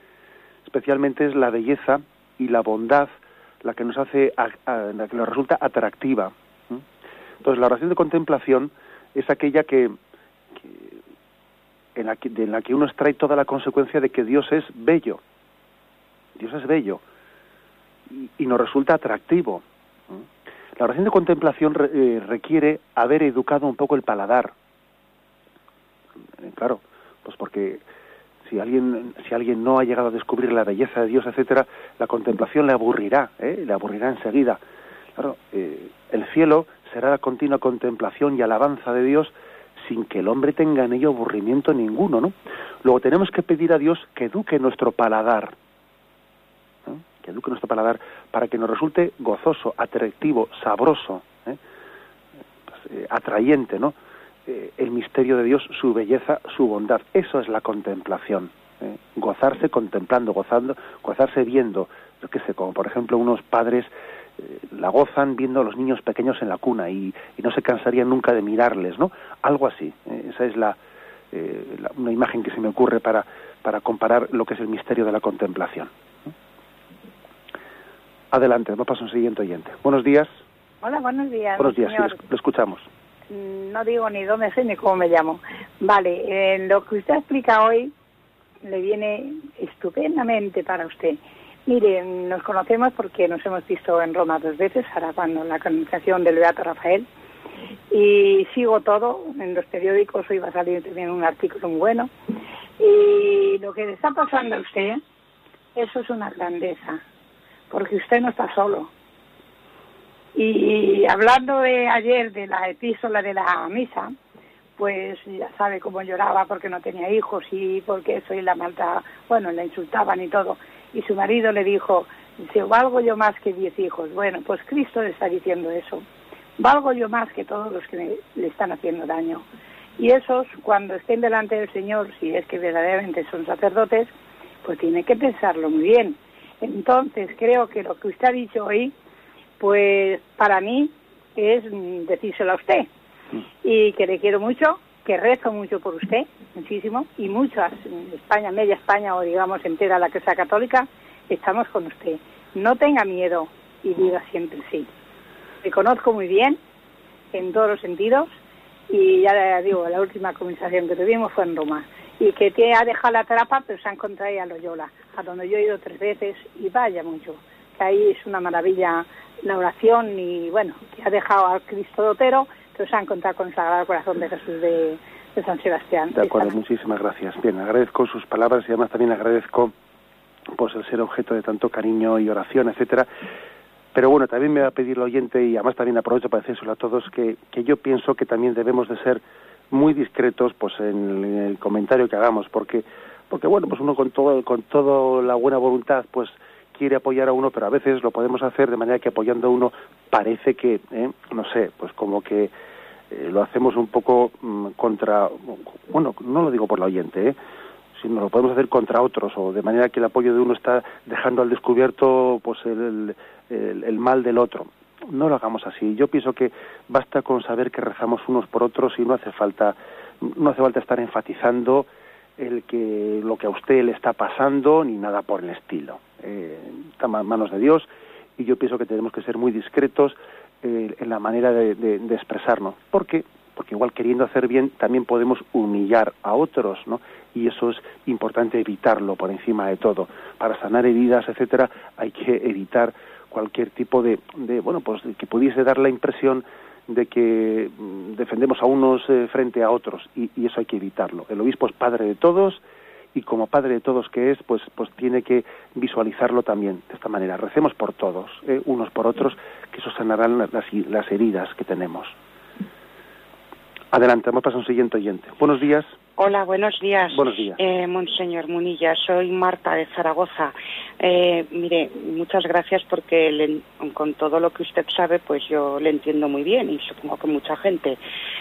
Especialmente es la belleza y la bondad la que nos hace, la que nos resulta atractiva. ¿eh? Entonces la oración de contemplación es aquella que, en, la que, la que uno extrae toda la consecuencia de que Dios es bello. Dios es bello y, nos resulta atractivo. ¿eh? La oración de contemplación re- requiere haber educado un poco el paladar. Eh, claro, pues porque si alguien si alguien no ha llegado a descubrir la belleza de Dios, etcétera, la contemplación le aburrirá, ¿eh? le aburrirá enseguida. Claro, eh, el cielo será la continua contemplación y alabanza de Dios sin que el hombre tenga en ello aburrimiento ninguno, ¿no? Luego tenemos que pedir a Dios que eduque nuestro paladar, que eduque nuestro paladar para que nos resulte gozoso, atractivo, sabroso, ¿eh? Pues, atrayente, ¿no? Eh, el misterio de Dios, su belleza, su bondad. Eso es la contemplación. ¿eh? Gozarse contemplando, gozando, gozarse viendo. Yo qué sé, como por ejemplo unos padres eh, la gozan viendo a los niños pequeños en la cuna y, y no se cansarían nunca de mirarles, ¿no? Algo así. Esa es la, la- una imagen que se me ocurre para, para comparar lo que es el misterio de la contemplación. Adelante, vamos a un siguiente oyente. Buenos días. Hola, buenos días. Buenos días, sí, señor. lo escuchamos. Mm, No digo ni dónde soy ni cómo me llamo. Vale, eh, lo que usted explica hoy le viene estupendamente para usted. Mire, nos conocemos porque nos hemos visto en Roma dos veces, ahora cuando la canonización del Beato Rafael, y sigo todo en los periódicos, hoy va a salir también un artículo muy bueno, y lo que le está pasando a usted, eso es una grandeza, porque usted no está solo. Y hablando de ayer de la epístola de la misa, pues ya sabe cómo lloraba porque no tenía hijos y porque eso y la malta, bueno, la insultaban y todo. Y su marido le dijo, si valgo yo más que diez hijos. Bueno, pues Cristo le está diciendo eso. valgo yo más que todos los que le están haciendo daño. Y esos, cuando estén delante del Señor, si es que verdaderamente son sacerdotes, pues tienen que pensarlo muy bien. Entonces, creo que lo que usted ha dicho hoy, pues para mí es decírselo a usted. Y que le quiero mucho, que rezo mucho por usted, muchísimo, y muchas, en España, media España o digamos entera la que sea católica, estamos con usted. No tenga miedo y diga siempre sí. Me conozco muy bien, en todos los sentidos, y ya le digo, la última conversación que tuvimos fue en Roma. Y que te ha dejado la trapa, pero se ha encontrado a Loyola, a donde yo he ido tres veces, y vaya mucho. Que ahí es una maravilla la oración, y bueno, que ha dejado al Cristo Dotero, pero se ha encontrado con el Sagrado Corazón de Jesús de, San Sebastián. De acuerdo, muchísimas gracias. Bien, agradezco sus palabras y además también agradezco pues el ser objeto de tanto cariño y oración, etcétera. Pero bueno, también me va a pedir el oyente, y además también aprovecho para decírselo a todos, que, que yo pienso que también debemos de ser muy discretos pues en, el comentario que hagamos, porque, porque bueno, pues uno con todo, con toda la buena voluntad, pues quiere apoyar a uno, pero a veces lo podemos hacer de manera que apoyando a uno parece que, ¿eh? no sé, pues como que eh, lo hacemos un poco mm, contra, bueno, no lo digo por el oyente, ¿eh? sino lo podemos hacer contra otros o de manera que el apoyo de uno está dejando al descubierto pues el, el, mal del otro. No lo hagamos así. Yo pienso que basta con saber que rezamos unos por otros y no hace falta no hace falta estar enfatizando el que lo que a usted le está pasando ni nada por el estilo. Eh, está en manos de Dios y yo pienso que tenemos que ser muy discretos eh, en la manera de, de, expresarnos. Porque porque igual queriendo hacer bien también podemos humillar a otros, ¿no? Y eso es importante evitarlo por encima de todo. Para sanar heridas, etcétera, hay que evitar cualquier tipo de, de bueno, pues que pudiese dar la impresión de que mm, defendemos a unos eh, frente a otros y, eso hay que evitarlo. El obispo es padre de todos y como padre de todos que es, pues, pues tiene que visualizarlo también de esta manera. Recemos por todos, eh, unos por otros, que eso sanarán las, las heridas que tenemos. Adelante, vamos a pasar a un siguiente oyente. Buenos días. Hola, buenos días. Buenos días. Eh, Monseñor Munilla, soy Marta de Zaragoza. Eh, mire, muchas gracias porque le, con todo lo que usted sabe, pues yo le entiendo muy bien y supongo que mucha gente.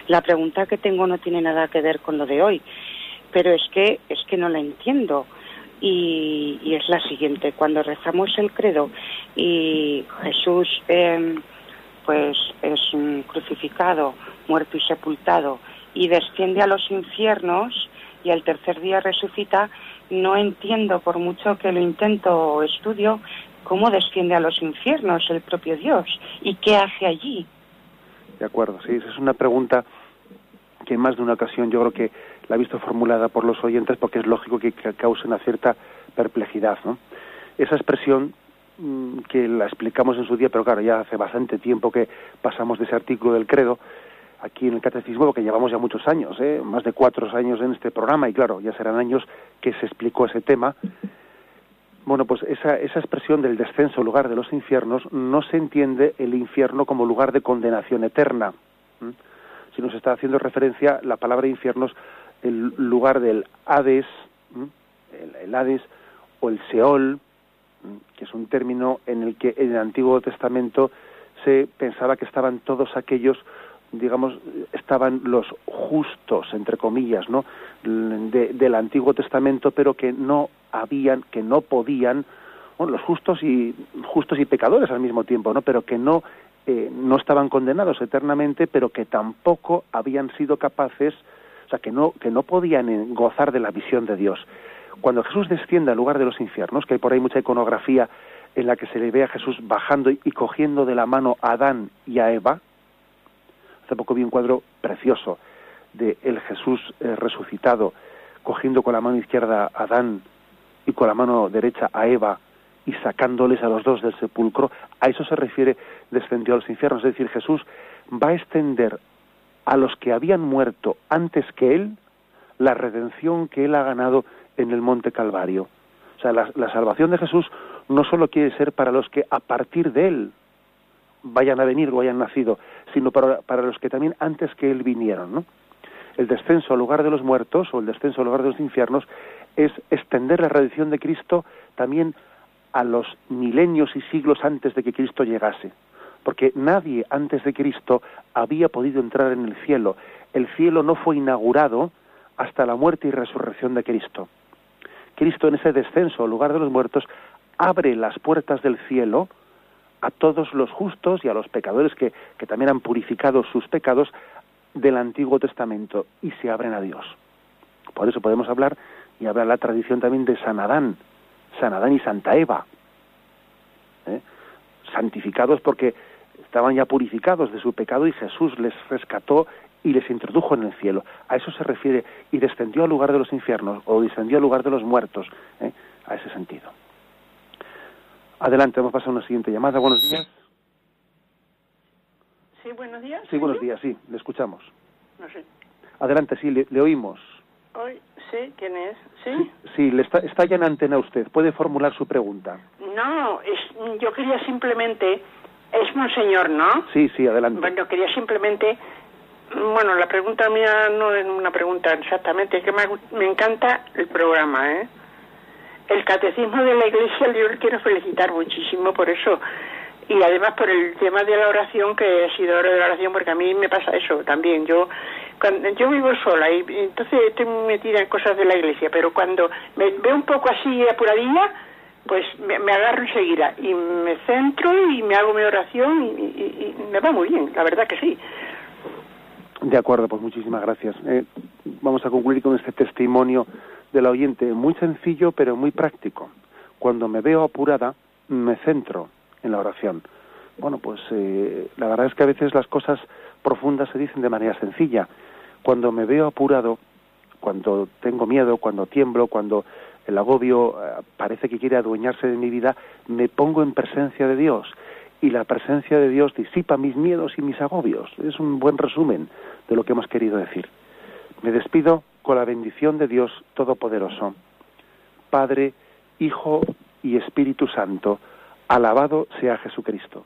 La pregunta que tengo no tiene nada que ver con lo de hoy, pero es que es que no la entiendo. Y, y es la siguiente, cuando rezamos el credo y Jesús eh, pues es crucificado, muerto y sepultado, y desciende a los infiernos y al tercer día resucita, no entiendo, por mucho que lo intento o estudio, cómo desciende a los infiernos el propio Dios y qué hace allí. De acuerdo, sí, esa es una pregunta que en más de una ocasión yo creo que la he visto formulada por los oyentes porque es lógico que, cause una cierta perplejidad. ¿no? Esa expresión Mm, que la explicamos en su día, pero claro, ya hace bastante tiempo que pasamos de ese artículo del credo aquí en el catecismo, porque llevamos ya muchos años, ¿eh? más de cuatro años en este programa, y claro, ya serán años que se explicó ese tema. Bueno, pues esa, esa expresión del descenso, lugar de los infiernos, no se entiende el infierno como lugar de condenación eterna. Si nos está haciendo referencia la palabra infiernos, el lugar del Hades, el, Hades o el Seol, que es un término en el que en el Antiguo Testamento se pensaba que estaban todos aquellos digamos estaban los justos entre comillas no del Antiguo Testamento pero que no habían que no podían bueno, los justos y justos y pecadores al mismo tiempo no pero que no eh, no estaban condenados eternamente pero que tampoco habían sido capaces o sea que no que no podían gozar de la visión de Dios. Cuando Jesús desciende al lugar de los infiernos, que hay por ahí mucha iconografía en la que se le ve a Jesús bajando y, cogiendo de la mano a Adán y a Eva, hace poco vi un cuadro precioso de el Jesús eh, resucitado, cogiendo con la mano izquierda a Adán y con la mano derecha a Eva y sacándoles a los dos del sepulcro, a eso se refiere descendió a los infiernos, es decir, Jesús va a extender a los que habían muerto antes que él la redención que él ha ganado en el Monte Calvario. O sea, la, salvación de Jesús no solo quiere ser para los que a partir de Él vayan a venir o hayan nacido, sino para, para los que también antes que Él vinieron. ¿no? El descenso al lugar de los muertos o el descenso al lugar de los infiernos es extender la redención de Cristo también a los milenios y siglos antes de que Cristo llegase. Porque nadie antes de Cristo había podido entrar en el cielo. El cielo no fue inaugurado hasta la muerte y resurrección de Cristo. Cristo en ese descenso al lugar de los muertos abre las puertas del cielo a todos los justos y a los pecadores que, también han purificado sus pecados del Antiguo Testamento y se abren a Dios. Por eso podemos hablar y hablar la tradición también de San Adán, San Adán y Santa Eva, ¿eh? santificados porque estaban ya purificados de su pecado y Jesús les rescató y les introdujo en el cielo. A eso se refiere y descendió al lugar de los infiernos o descendió al lugar de los muertos, ¿eh? a ese sentido. Adelante, vamos a pasar a una siguiente llamada. Buenos días. Sí, buenos días. Sí, buenos días, sí, le escuchamos. No sé. Adelante, sí, le, le oímos. Hoy, sí, ¿quién es? ¿Sí? Sí, le está, está ya en antena usted. Puede formular su pregunta. No, es, yo quería simplemente, es monseñor, ¿no? Sí, sí, adelante. Bueno, quería simplemente, bueno, la pregunta mía no es una pregunta exactamente, es que me, me encanta el programa, ¿eh? El catecismo de la iglesia yo le quiero felicitar muchísimo por eso y además por el tema de la oración que ha sido hora de la oración porque a mí me pasa eso también yo cuando, yo vivo sola y entonces estoy metida en cosas de la iglesia pero cuando me veo un poco así apuradilla pues me, me agarro enseguida y me centro y me hago mi oración y, me va muy bien la verdad que sí De acuerdo, pues muchísimas gracias. Eh, vamos a concluir con este testimonio de la oyente, muy sencillo pero muy práctico. Cuando me veo apurada, me centro en la oración. Bueno, pues eh, la verdad es que a veces las cosas profundas se dicen de manera sencilla. Cuando me veo apurado, cuando tengo miedo, cuando tiemblo, cuando el agobio eh, parece que quiere adueñarse de mi vida, me pongo en presencia de Dios y la presencia de Dios disipa mis miedos y mis agobios. Es un buen resumen de lo que hemos querido decir. Me despido con la bendición de Dios Todopoderoso. Padre, Hijo y Espíritu Santo, alabado sea Jesucristo.